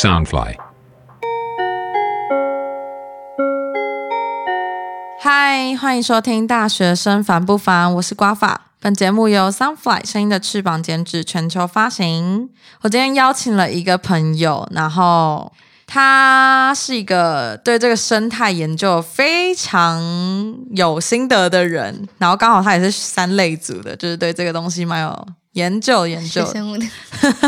Soundfly。嗨，欢迎收听《大学生烦不烦》，我是瓜法。本节目由 Sunfly 声音的翅膀监制，全球发行。我今天邀请了一个朋友，然后他是一个对这个生态研究非常有心得的人，然后刚好他也是三类组的，就是对这个东西蛮有研究研究学。生物的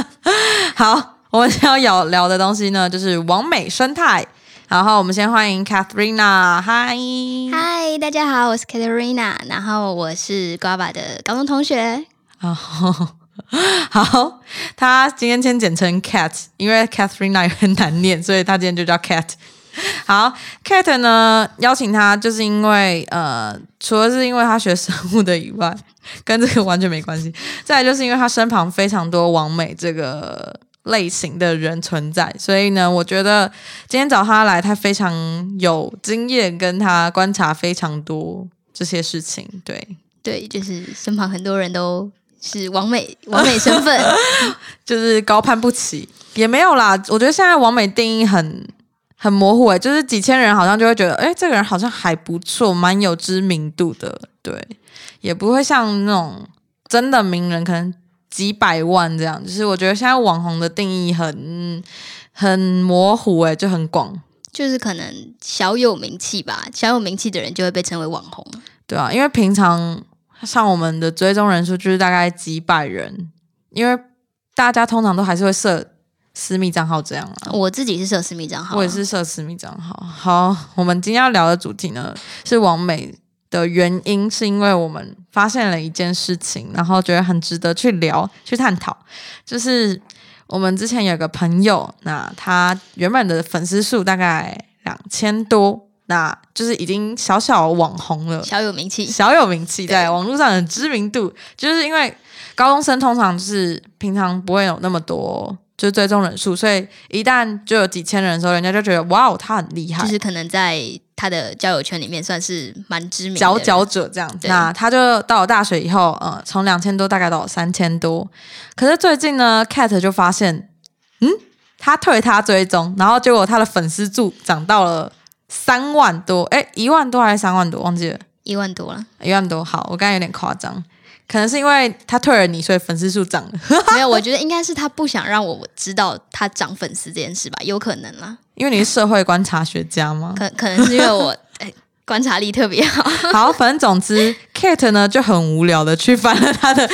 好，我们要聊聊的东西呢，就是完美生态。然后我们先欢迎 Katharina，嗨，嗨，大家好，我是 Katerina，然后我是瓜爸的高中同学。然后 好，他今天先简称 Cat，因为 Katharina 很难念，所以他今天就叫 Cat。好，Cat 呢邀请他，就是因为呃，除了是因为他学生物的以外，跟这个完全没关系。再来就是因为他身旁非常多王美这个类型的人存在，所以呢，我觉得今天找他来，他非常有经验，跟他观察非常多这些事情。对，对，就是身旁很多人都是完美完美身份，就是高攀不起，也没有啦。我觉得现在完美定义很很模糊诶、就是几千人好像就会觉得，哎、这个人好像还不错，蛮有知名度的，对，也不会像那种真的名人可能几百万这样。就是我觉得现在网红的定义很很模糊诶、就很广，就是可能小有名气吧，小有名气的人就会被称为网红。对啊，因为平常像我们的追踪人数就是大概几百人，因为大家通常都还是会设私密账号这样啊。我自己是设私密账号啊，我也是设私密账号。好，我们今天要聊的主题呢是完美的原因，是因为我们发现了一件事情，然后觉得很值得去聊、去探讨。就是我们之前有个朋友，那他原本的粉丝数大概两千多，那就是已经小小网红了。小有名气。小有名气，在网络上的知名度，就是因为高中生通常就是平常不会有那么多就是追踪人数，所以一旦就有几千人的时候，人家就觉得哇哦，他很厉害，就是可能在他的交友圈里面算是蛮知名的佼佼者这样子。那他就到了大学以后，呃，从两千多大概到三千多。可是最近呢，Cat 就发现，嗯，他退他追踪，然后结果他的粉丝数涨到了三万多，哎，一万多还是三万多，忘记了。一万多了。一万多，好，我刚才有点夸张，可能是因为他退了你，所以粉丝数涨了。没有，我觉得应该是他不想让我知道他涨粉丝这件事吧，有可能啦。因为你是社会观察学家吗？可可能是因为我 哎观察力特别好。好，反正总之，Kate 呢就很无聊的去翻了他的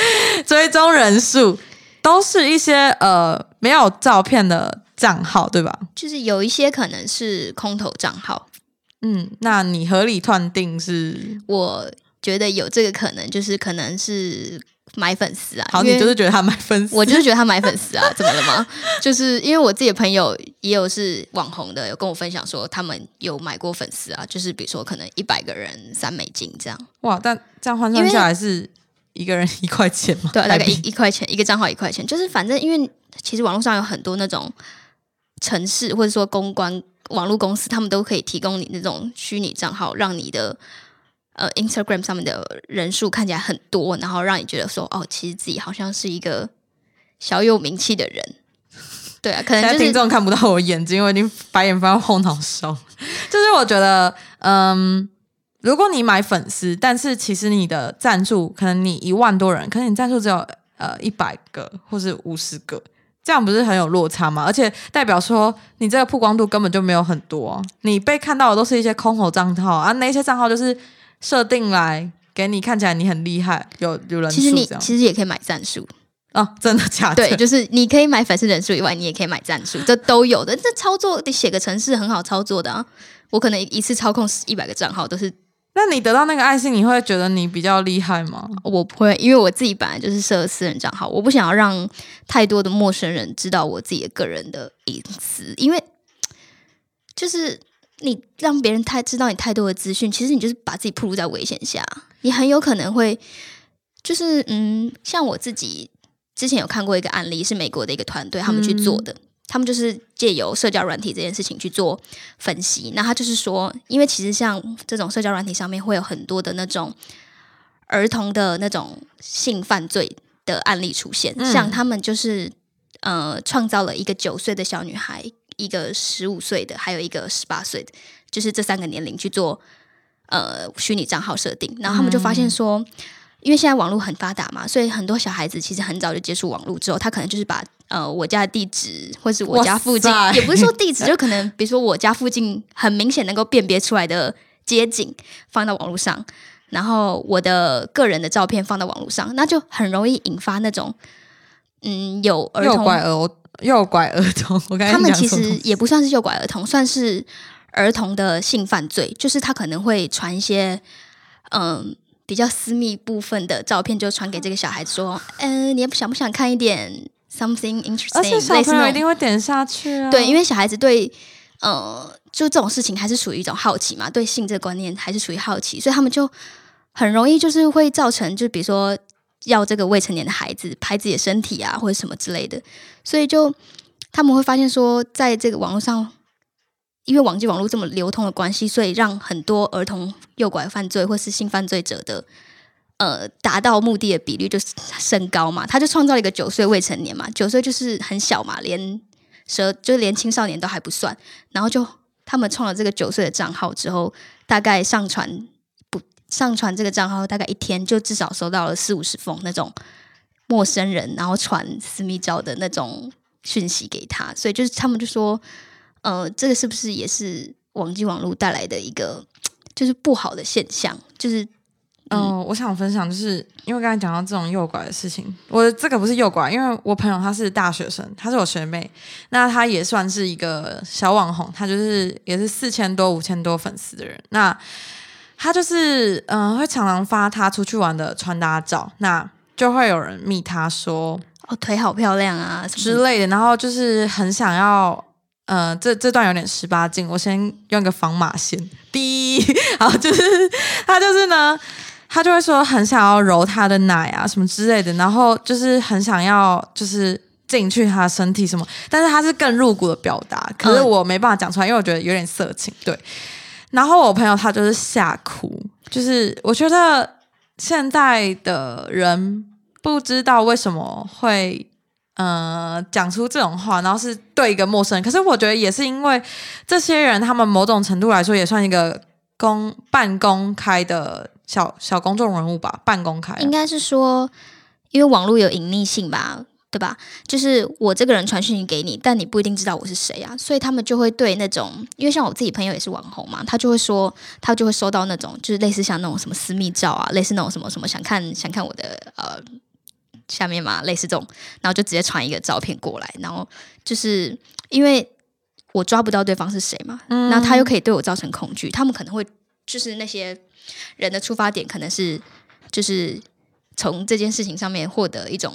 追踪人数，都是一些呃没有照片的账号，对吧？就是有一些可能是空头账号，嗯，那你合理断定是我觉得有这个可能，就是可能是买粉丝啊。好，你就是觉得他买粉丝，我就是觉得他买粉丝啊，怎么了吗？就是因为我自己的朋友也有是网红的，有跟我分享说他们有买过粉丝啊，就是比如说可能一百个人三美金这样，哇，但这样换算下来是一个人 一块钱吗？对啊，大概一一块钱一个账号一块钱，就是反正因为其实网络上有很多那种城市或者说公关网络公司，他们都可以提供你那种虚拟账号，让你的呃 Instagram 上面的人数看起来很多，然后让你觉得说哦，其实自己好像是一个小有名气的人。对啊，可能现在听众看不到我眼睛，我已经白眼翻到后脑勺。就是我觉得，嗯，如果你买粉丝，但是其实你的赞助可能你一万多人，可能你赞助只有呃一百个或是五十个，这样不是很有落差吗？而且代表说你这个曝光度根本就没有很多、你被看到的都是一些空头账号啊，那些账号就是设定来给你看起来你很厉害，有有人数其实你其实也可以买战术，哦，真的假的？对，就是你可以买粉丝人数以外，你也可以买战术，这都有的。这操作得写个程式很好操作的啊。我可能一次操控一百个账号，都是那你得到那个爱心，你会觉得你比较厉害吗？我不会，因为我自己本来就是设私人账号，我不想要让太多的陌生人知道我自己的个人的隐私，因为就是你让别人太知道你太多的资讯，其实你就是把自己暴露在危险下，你很有可能会就是嗯，像我自己之前有看过一个案例，是美国的一个团队他们去做的。他们就是借由社交软体这件事情去做分析，那他就是说，因为其实像这种社交软体上面会有很多的那种儿童的那种性犯罪的案例出现，嗯。像他们就是呃创造了一个九岁的小女孩，一个十五岁的，还有一个十八岁的，就是这三个年龄去做呃虚拟账号设定，然后他们就发现说，因为现在网络很发达嘛，所以很多小孩子其实很早就接触网络之后，他可能就是把呃我家的地址或是我家附近也不是说地址，就可能比如说我家附近很明显能够辨别出来的街景放到网络上。然后我的个人的照片放到网络上，那就很容易引发那种，嗯，有儿诱童拐儿诱拐儿童，我他们其实也不算是诱拐儿童，算是儿童的性犯罪，就是他可能会传一些嗯比较私密部分的照片，就传给这个小孩子说，嗯、你想不想看一点 something interesting？而且小朋友一定会点下去啊。对，因为小孩子对呃就这种事情还是属于一种好奇嘛，对性这个观念还是属于好奇，所以他们就很容易就是会造成，就比如说要这个未成年的孩子拍自己的身体啊，或者什么之类的，所以就他们会发现说，在这个网络上。因为网际网络这么流通的关系，所以让很多儿童诱拐犯罪或是性犯罪者的呃达到目的的比率就升高嘛。他就创造了一个九岁未成年嘛，九岁就是很小嘛，连蛇就连青少年都还不算。然后就他们创了这个九岁的账号之后，大概上传上传这个账号，大概一天就至少收到了四五十封那种陌生人然后传私密照的那种讯息给他，所以就是他们就说，呃，这个是不是也是网际网络带来的一个就是不好的现象？就是嗯，我想分享，就是因为刚才讲到这种诱拐的事情，我这个不是诱拐，因为我朋友她是大学生，她是我学妹，那她也算是一个小网红，她就是也是四千多、五千多粉丝的人，那她就是嗯、会常常发他出去玩的穿搭照，那就会有人密他说哦，腿好漂亮啊。之类的，然后就是很想要。呃，这这段有点十八禁，我先用一个防码线。第一，然后就是他就是呢，他就会说很想要揉他的奶啊什么之类的，然后就是很想要就是进去他的身体什么，但是他是更入骨的表达，可是嗯我没办法讲出来，因为我觉得有点色情。对，然后我朋友他就是吓哭，就是我觉得现在的人不知道为什么会。呃，讲出这种话，然后是对一个陌生人，可是我觉得也是因为这些人，他们某种程度来说也算一个公半公开的小小公众人物吧，半公开、应该是说，因为网络有隐匿性吧，对吧？就是我这个人传讯息给你，但你不一定知道我是谁啊，所以他们就会对那种，因为像我自己朋友也是网红嘛，他就会说，他就会收到那种，就是类似像那种什么私密照啊，类似那种什么什么想看想看我的呃下面嘛，类似这种，然后就直接传一个照片过来，然后就是因为我抓不到对方是谁嘛，嗯那他又可以对我造成恐惧，他们可能会就是那些人的出发点可能是就是从这件事情上面获得一种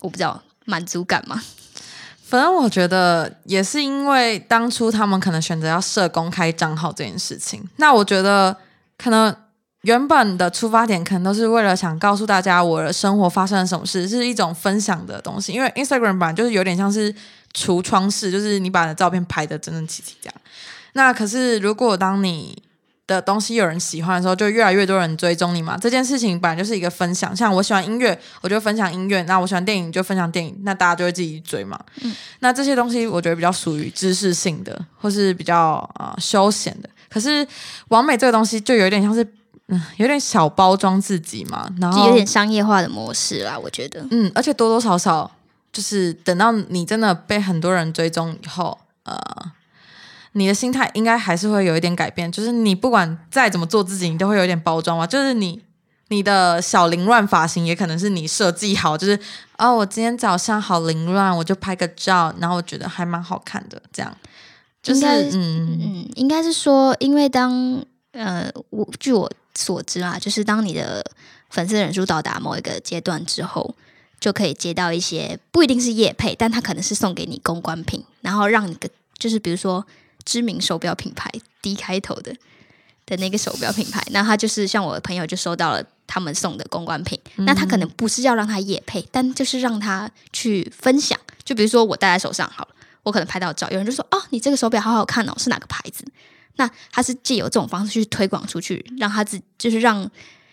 我不知道满足感嘛。反正我觉得也是因为当初他们可能选择要设公开账号这件事情，那我觉得可能原本的出发点可能都是为了想告诉大家我的生活发生了什么事，是一种分享的东西。因为 Instagram 版就是有点像是橱窗式，就是你把你的照片拍的整整齐齐这样。那可是如果当你的东西有人喜欢的时候，就越来越多人追踪你嘛。这件事情本来就是一个分享，像我喜欢音乐，我就分享音乐；那我喜欢电影就分享电影，那大家就会自己追嘛。那这些东西我觉得比较属于知识性的，或是比较啊、呃休闲的。可是完美这个东西就有点像是，嗯，有点小包装自己嘛，然后就有点商业化的模式啦，我觉得。嗯，而且多多少少就是等到你真的被很多人追踪以后，呃，你的心态应该还是会有一点改变。就是你不管再怎么做自己，你都会有一点包装嘛。就是你你的小凌乱发型也可能是你设计好，就是哦，我今天早上好凌乱，我就拍个照，然后我觉得还蛮好看的，这样。就是嗯嗯，应该是说，因为当呃，我据我所知啊，就是当你的粉丝人数到达某一个阶段之后，就可以接到一些不一定是业配，但他可能是送给你公关品，然后让你个就是比如说知名手表品牌 D 开头的的那个手表品牌，那他就是像我的朋友就收到了他们送的公关品，那他可能不是要让他夜配，但就是让他去分享，就比如说我戴在手上好了。我可能拍到照，有人就说：“哦，你这个手表好好看哦，是哪个牌子？”那他是借由这种方式去推广出去，让他自就是让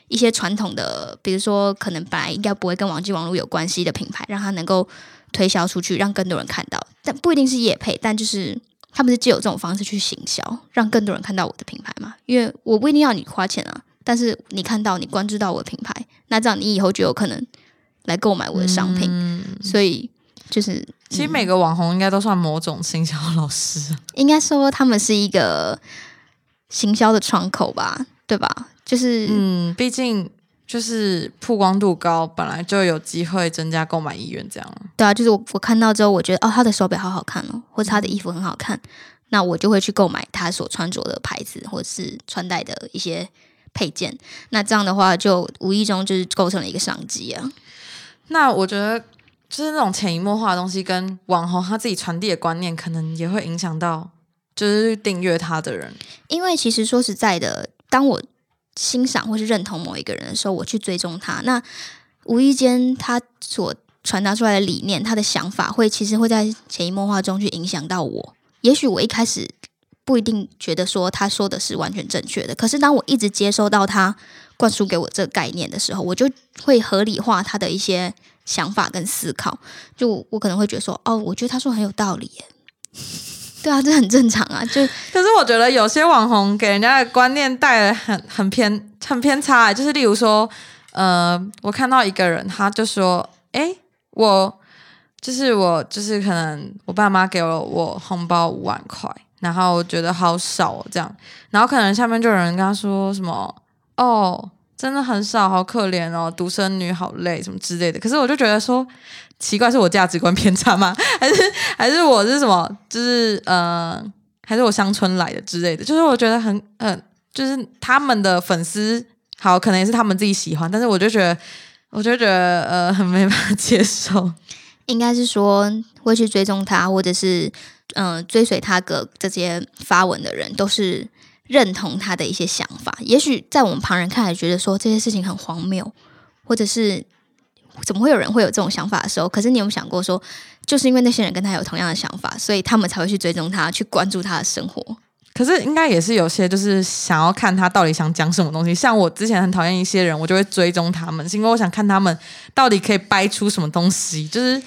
一些传统的，比如说可能本来应该不会跟网际网络有关系的品牌，让他能够推销出去，让更多人看到。但不一定是业配，但就是他们是借由这种方式去行销，让更多人看到我的品牌嘛。因为我不一定要你花钱啊，但是你看到你关注到我的品牌，那这样你以后就有可能来购买我的商品。嗯，所以就是其实每个网红应该都算某种行销老师啊。应该说他们是一个行销的窗口吧，对吧？就是嗯，毕竟就是曝光度高，本来就有机会增加购买意愿，这样。对啊，就是我我看到之后，我觉得哦，他的手表好好看哦，或者他的衣服很好看，那我就会去购买他所穿着的牌子或者是穿戴的一些配件。那这样的话，就无意中就是构成了一个商机啊。那我觉得就是那种潜移默化的东西，跟网红他自己传递的观念，可能也会影响到就是订阅他的人。因为其实说实在的，当我欣赏或是认同某一个人的时候，我去追踪他，那无意间他所传达出来的理念，他的想法会其实会在潜移默化中去影响到我。也许我一开始不一定觉得说他说的是完全正确的，可是当我一直接收到他灌输给我这个概念的时候，我就会合理化他的一些想法跟思考。就我可能会觉得说，哦，我觉得他说很有道理耶。对啊，这很正常啊。就 可是我觉得有些网红给人家的观念带了很很偏很偏差、就是例如说，呃，我看到一个人，他就说，诶，我就是我就是可能我爸妈给了我红包五万块，然后我觉得好少哦，这样，然后可能下面就有人跟他说什么，哦，真的很少，好可怜哦，独生女好累什么之类的。可是我就觉得说，奇怪，是我价值观偏差吗？还是还是我是什么？就是呃，还是我乡村来的之类的？就是我觉得很嗯、呃，就是他们的粉丝好，可能也是他们自己喜欢，但是我就觉得，我就觉得呃，很 没办法接受。应该是说会去追踪他，或者是嗯、追随他个这些发文的人，都是认同他的一些想法。也许在我们旁人看来，觉得说这些事情很荒谬，或者是怎么会有人会有这种想法的时候，可是你有没有想过说，就是因为那些人跟他有同样的想法，所以他们才会去追踪他，去关注他的生活。可是应该也是有些就是想要看他到底想讲什么东西，像我之前很讨厌一些人，我就会追踪他们，是因为我想看他们到底可以掰出什么东西，就是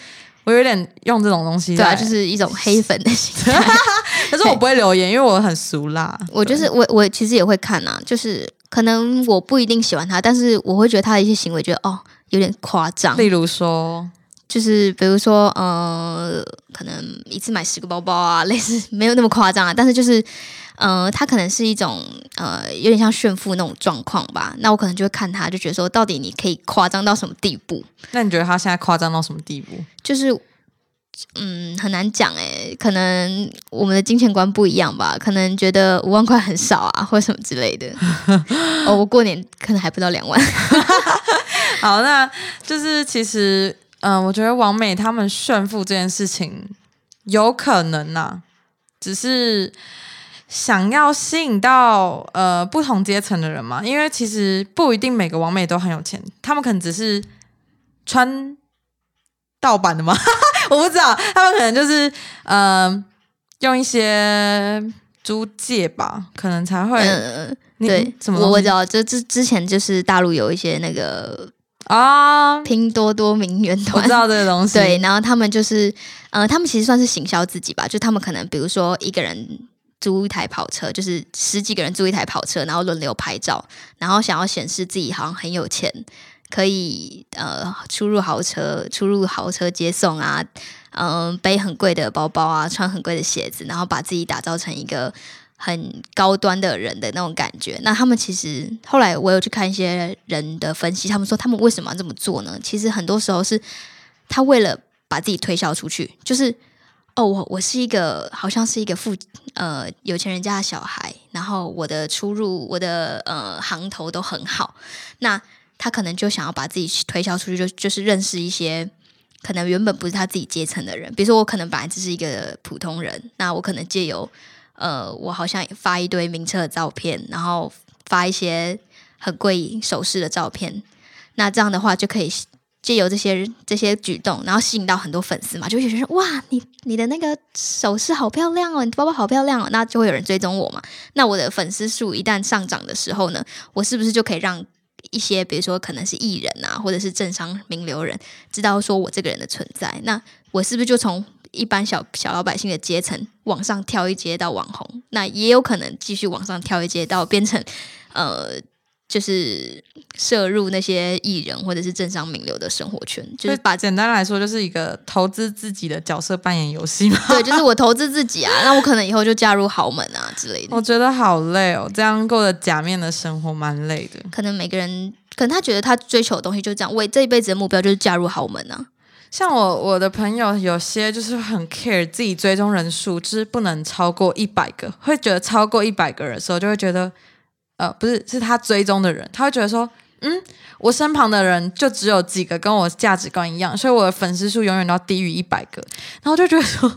我有点用这种东西对啊，就是一种黑粉的心态。可是我不会留言，因为我很俗辣。我就是我，我其实也会看啊，就是可能我不一定喜欢他，但是我会觉得他的一些行为，觉得哦有点夸张。例如说，就是比如说，呃，可能一次买十个包包啊，类似没有那么夸张啊，但是就是，呃，他可能是一种呃，有点像炫富那种状况吧。那我可能就会看他，就觉得说，到底你可以夸张到什么地步？那你觉得他现在夸张到什么地步？就是。嗯，很难讲诶，可能我们的金钱观不一样吧，可能觉得五万块很少啊，或什么之类的。哦，我过年可能还不到两万。好，那就是其实，嗯、我觉得王美他们炫富这件事情有可能呐、只是想要吸引到呃不同阶层的人嘛，因为其实不一定每个王美都很有钱，他们可能只是穿盗版的吗？我不知道，他们可能就是呃用一些租借吧，可能才会。嗯，你对，怎么我我知道，就之之前就是大陆有一些那个啊？拼多多名媛团我知，道这个东西，对，然后他们就是，呃，他们其实算是行销自己吧，就他们可能比如说一个人租一台跑车，就是十几个人租一台跑车，然后轮流拍照，然后想要显示自己好像很有钱，可以呃出入豪车，出入豪车接送啊，嗯、背很贵的包包啊，穿很贵的鞋子，然后把自己打造成一个很高端的人的那种感觉。那他们其实后来我有去看一些人的分析，他们说他们为什么要这么做呢？其实很多时候是他为了把自己推销出去，就是哦，我我是一个好像是一个富呃有钱人家的小孩，然后我的出入我的呃行头都很好，那他可能就想要把自己推销出去，就就是认识一些。可能原本不是他自己阶层的人，比如说我可能本来只是一个普通人，那我可能借由呃，我好像发一堆名车的照片，然后发一些很贵首饰的照片，那这样的话就可以借由这些这些举动，然后吸引到很多粉丝嘛，就会觉得哇，你你的那个首饰好漂亮哦，你包包好漂亮哦，那就会有人追踪我嘛。那我的粉丝数一旦上涨的时候呢，我是不是就可以让一些比如说可能是艺人啊，或者是政商名流人知道说我这个人的存在？那我是不是就从一般小小老百姓的阶层往上跳一阶到网红，那也有可能继续往上跳一阶到变成呃，就是摄入那些艺人或者是政商名流的生活圈，就是把简单来说，就是一个投资自己的角色扮演游戏嘛。对，就是我投资自己啊，那我可能以后就嫁入豪门啊之类的。我觉得好累哦，这样过的假面的生活蛮累的。可能每个人，可能他觉得他追求的东西就是这样，为这一辈子的目标就是嫁入豪门啊。像我我的朋友有些就是很 care 自己追踪人数，就是不能超过一百个，会觉得超过一百个人的时候，就会觉得，呃，不是，是他追踪的人，他会觉得说，嗯，我身旁的人就只有几个跟我价值观一样，所以我的粉丝数永远都要低于一百个，然后就觉得说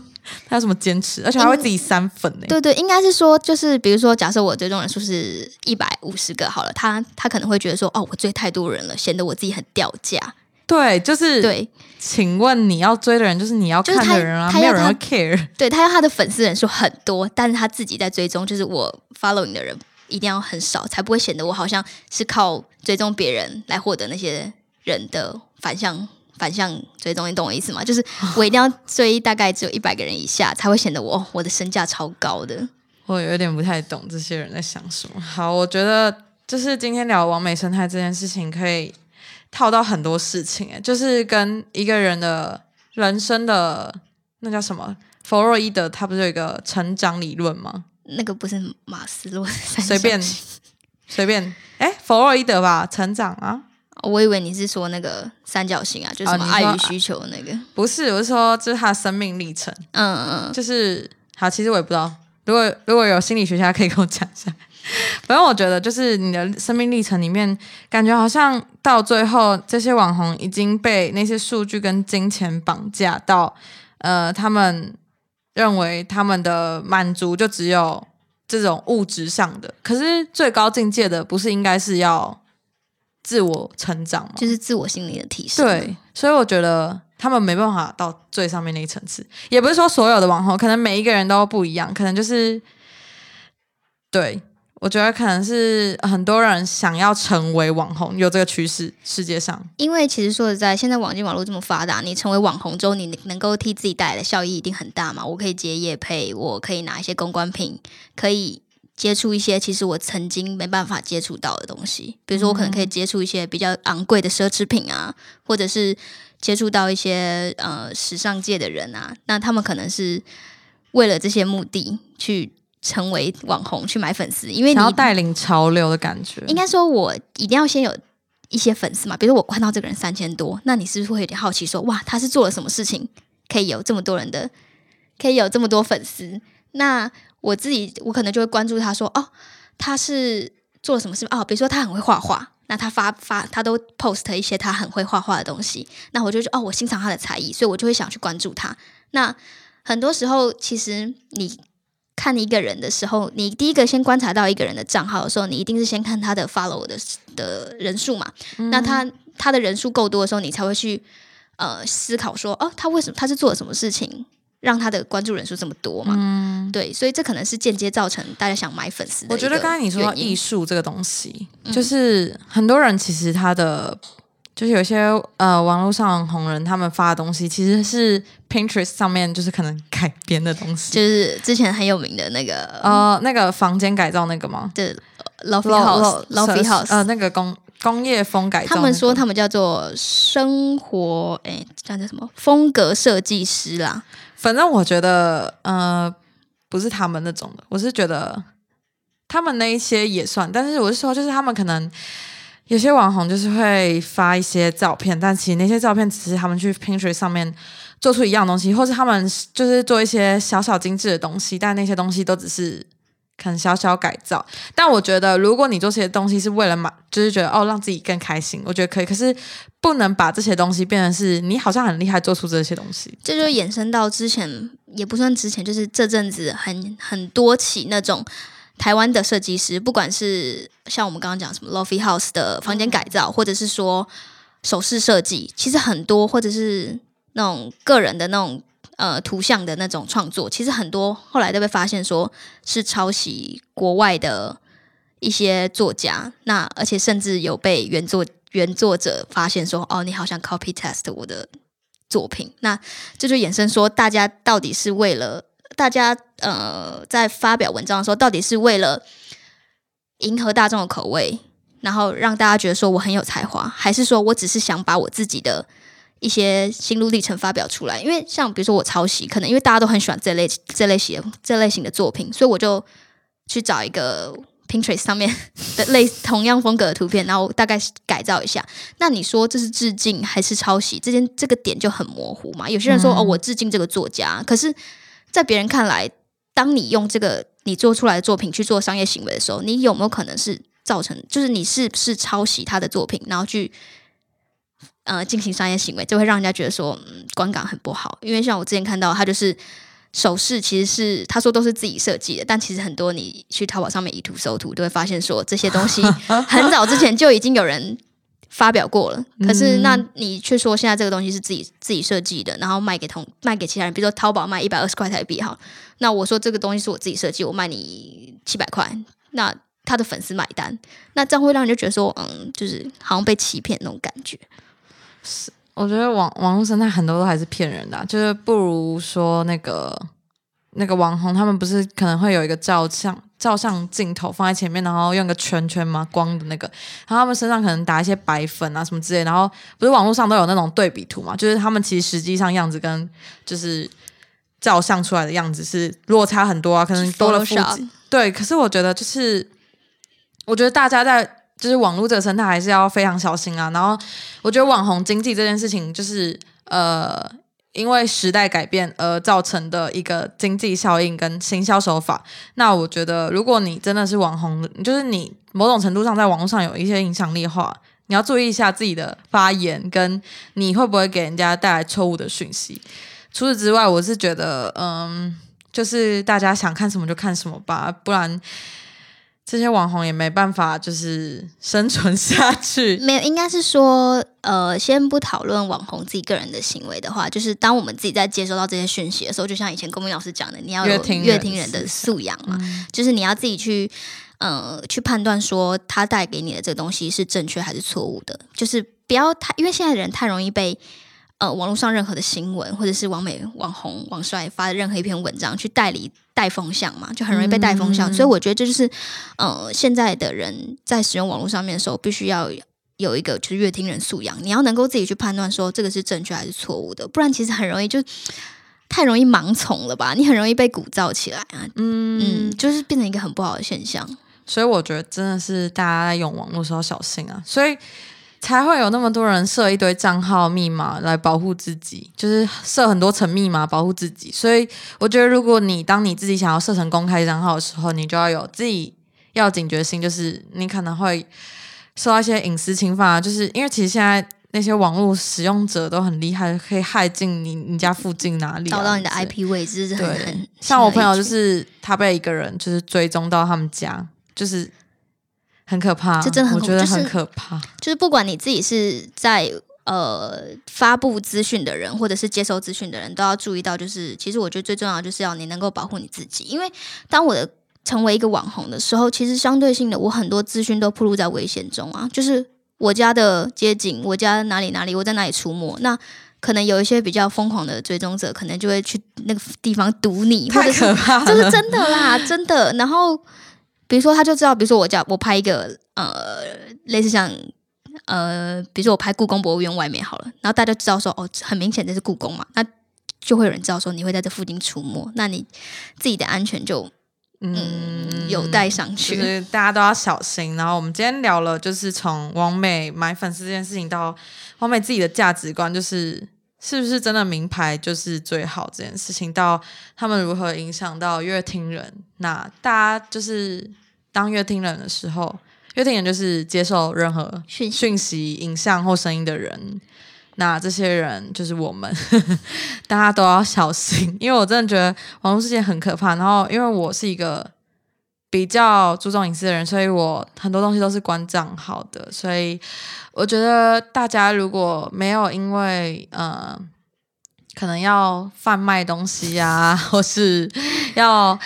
他有什么坚持，而且还会自己删粉呢？对对，应该是说，就是比如说，假设我追踪人数是一百五十个好了，他他可能会觉得说，哦，我追太多人了，显得我自己很掉价。对，就是对。请问你要追的人就是你要看的人啊，没有人会 care。对他要他的粉丝人数很多，但是他自己在追踪，就是我 following 的人一定要很少，才不会显得我好像是靠追踪别人来获得那些人的反向反向追踪。你懂我意思吗？就是 我一定要追大概只有一百个人以下，才会显得我我的身价超高的。我有点不太懂这些人在想什么。好，我觉得就是今天聊完美生态这件事情可以。套到很多事情，哎，就是跟一个人的人生的那叫什么？弗洛伊德他不是有一个成长理论吗？那个不是马斯洛随便随便，哎，弗洛伊德吧，成长啊。我以为你是说那个三角形啊，就是什么爱与需求那个？不是，我是说这是他的生命历程。嗯嗯，就是好，其实我也不知道，如果如果有心理学家可以跟我讲一下。反正我觉得，就是你的生命历程里面，感觉好像到最后，这些网红已经被那些数据跟金钱绑架到，呃，他们认为他们的满足就只有这种物质上的。可是最高境界的，不是应该是要自我成长吗？就是自我心理的提升。对，所以我觉得他们没办法到最上面那一层次。也不是说所有的网红，可能每一个人都不一样，可能就是对。我觉得可能是很多人想要成为网红，有这个趋势。世界上，因为其实说实在，现在网际网络这么发达，你成为网红之后，你能够替自己带来的效益一定很大嘛？我可以接业配，我可以拿一些公关品，可以接触一些其实我曾经没办法接触到的东西。比如说，我可能可以接触一些比较昂贵的奢侈品啊，或者是接触到一些呃时尚界的人啊。那他们可能是为了这些目的去。成为网红去买粉丝，因为你要带领潮流的感觉。应该说，我一定要先有一些粉丝嘛。比如说，我看到这个人三千多，那你是不是会有点好奇，说哇，他是做了什么事情，可以有这么多人的，可以有这么多粉丝？那我自己，我可能就会关注他说，哦，他是做了什么事？哦，比如说他很会画画，那他发发他都 post 一些他很会画画的东西，那我就说，哦，我欣赏他的才艺，所以我就会想去关注他。那很多时候，其实你。看一个人的时候，你第一个先观察到一个人的账号的时候，你一定是先看他的 follow 的的人数嘛。那他他的人数够多的时候，你才会去呃思考说，哦，他为什么他是做了什么事情，让他的关注人数这么多嘛？嗯，对，所以这可能是间接造成大家想买粉丝。我觉得刚才你说到艺术这个东西，就是很多人其实他的。就是有些呃网络上红人他们发的东西，其实是 Pinterest 上面就是可能改编的东西，就是之前很有名的那个呃那个房间改造那个吗？对，Lofi House，Lofi House，呃那个工工业风改造。他们说他们叫做生活，哎，叫做什么风格设计师啦。反正我觉得呃不是他们那种的，我是觉得他们那一些也算，但是我是说就是他们可能。有些网红就是会发一些照片，但其实那些照片只是他们去 Pinterest 上面做出一样东西，或是他们就是做一些小小精致的东西，但那些东西都只是可能小小改造。但我觉得，如果你做这些东西是为了买，就是觉得哦让自己更开心，我觉得可以。可是不能把这些东西变成是你好像很厉害做出这些东西。这就衍生到之前也不算之前，就是这阵子很很多起那种。台湾的设计师，不管是像我们刚刚讲什么 Lofi House 的房间改造，或者是说首饰设计，其实很多，或者是那种个人的那种呃图像的那种创作，其实很多后来都被发现说是抄袭国外的一些作家，那而且甚至有被原作原作者发现说，哦，你好像 copy test 我的作品。那这就衍生说，大家到底是为了大家呃在发表文章的时候，到底是为了迎合大众的口味，然后让大家觉得说我很有才华，还是说我只是想把我自己的一些心路历程发表出来？因为像比如说我抄袭，可能因为大家都很喜欢这类这类型这类型的作品，所以我就去找一个 Pinterest 上面 的类同样风格的图片，然后大概改造一下。那你说这是致敬还是抄袭？这件这个点就很模糊嘛。有些人说、哦，我致敬这个作家，可是，在别人看来，当你用这个你做出来的作品去做商业行为的时候，你有没有可能是造成，就是你是不是抄袭他的作品，然后去呃进行商业行为，就会让人家觉得说，嗯，观感很不好。因为像我之前看到，他就是首饰，其实是他说都是自己设计的，但其实很多你去淘宝上面以图搜图，都会发现说这些东西很早之前就已经有人 发表过了。可是那你却说现在这个东西是自己自己设计的，然后卖给同卖给其他人，比如说淘宝卖一百二十块台币哈，那我说这个东西是我自己设计，我卖你七百块，那他的粉丝买单，那这样会让人就觉得说，嗯，就是好像被欺骗那种感觉。是我觉得网网络生态很多都还是骗人的啊、就是不如说那个那个网红，他们不是可能会有一个照相照相镜头放在前面，然后用个圈圈嘛光的那个，然后他们身上可能打一些白粉啊什么之类，然后不是网络上都有那种对比图嘛，就是他们其实实际上样子跟就是照相出来的样子是落差很多啊，可能多了腹肌对，可是我觉得就是，我觉得大家在就是网络这个生态还是要非常小心啊。然后我觉得网红经济这件事情，就是呃，因为时代改变而造成的一个经济效应跟行销手法。那我觉得，如果你真的是网红，就是你某种程度上在网络上有一些影响力的话，你要注意一下自己的发言，跟你会不会给人家带来错误的讯息。除此之外，我是觉得，嗯，就是大家想看什么就看什么吧，不然这些网红也没办法就是生存下去。没有，应该是说，呃，先不讨论网红自己个人的行为的话，就是当我们自己在接收到这些讯息的时候，就像以前公民老师讲的，你要有乐听人的素养嘛，就是你要自己去，呃，去判断说他带给你的这个东西是正确还是错误的，就是不要太，因为现在人太容易被。呃，网络上任何的新闻，或者是网美、网红、网帅发的任何一篇文章，去代理带风向嘛，就很容易被带风向。所以我觉得这就是，呃，现在的人在使用网络上面的时候，必须要有一个就是乐听人素养，你要能够自己去判断说这个是正确还是错误的，不然其实很容易就太容易盲从了吧，你很容易被鼓噪起来啊，嗯就是变成一个很不好的现象。所以我觉得真的是大家在用网络的时候小心啊，所以才会有那么多人设一堆账号密码来保护自己，就是设很多层密码保护自己。所以我觉得，如果你当你自己想要设成公开账号的时候，你就要有自己要警觉性，就是你可能会受到一些隐私侵犯啊，就是因为其实现在。那些网络使用者都很厉害，可以害进你你家附近哪里、找到你的 IP 位置对，像我朋友就是他被一个人就是追踪到他们家，就是很可怕，这真的很我觉得恐就是很可怕。就是不管你自己是在呃发布资讯的人，或者是接收资讯的人，都要注意到，就是其实我觉得最重要就是要你能够保护你自己，因为当我的成为一个网红的时候，其实相对性的，我很多资讯都暴露在危险中啊，就是我家的街景，我家哪里哪里，我在哪里出没，那。可能有一些比较疯狂的追踪者，可能就会去那个地方堵你，或太者是可怕了，这是真的啦，真的。然后比如说，他就知道，比如说我叫我拍一个呃，类似像呃，比如说我拍故宫博物院外面好了，然后大家就知道说，哦，很明显这是故宫嘛，那就会有人知道说你会在这附近出没，那你自己的安全就嗯有待商就。是大家都要小心。然后我们今天聊了，就是从王美买粉丝这件事情到王美自己的价值观，就是是不是真的名牌就是最好这件事情，到他们如何影响到乐听人。那大家就是当乐听人的时候，乐听人就是接受任何讯息讯息、影像或声音的人。那这些人就是我们，大家都要小心，因为我真的觉得网络世界很可怕。然后，因为我是一个比较注重隐私的人，所以我很多东西都是关账号的。所以，我觉得大家如果没有因为呃，可能要贩卖东西啊，或是要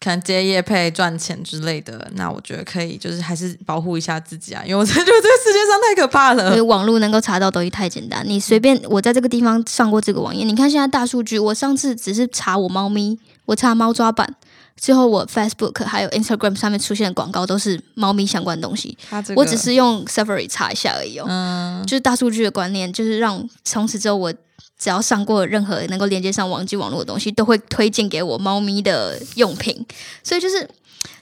可能接业配赚钱之类的，那我觉得可以，就是还是保护一下自己啊，因为我真觉得这个世界上太可怕了因为。网络能够查到东西太简单，你随便我在这个地方上过这个网页，你看现在大数据，我上次只是查我猫咪，我查猫抓板，之后我 Facebook 还有 Instagram 上面出现的广告都是猫咪相关的东西，我只是用 Safari 查一下而已哦。嗯，就是大数据的观念，就是让从此之后我只要上过任何能够连接上网际网络的东西，都会推荐给我猫咪的用品。所以就是，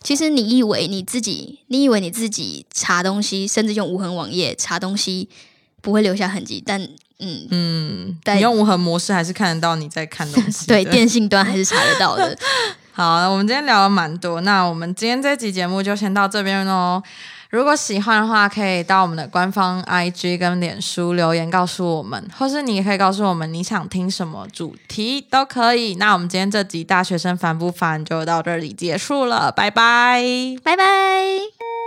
其实你以为你自己，你以为你自己查东西，甚至用无痕网页查东西不会留下痕迹，但嗯，嗯，但你用无痕模式还是看得到你在看东西。对，电信端还是查得到的。好，我们今天聊了蛮多，那我们今天这集节目就先到这边喽。如果喜欢的话，可以到我们的官方 IG 跟脸书留言告诉我们，或是你也可以告诉我们你想听什么主题都可以。那我们今天这集大学生烦不烦就到这里结束了，拜拜。拜拜。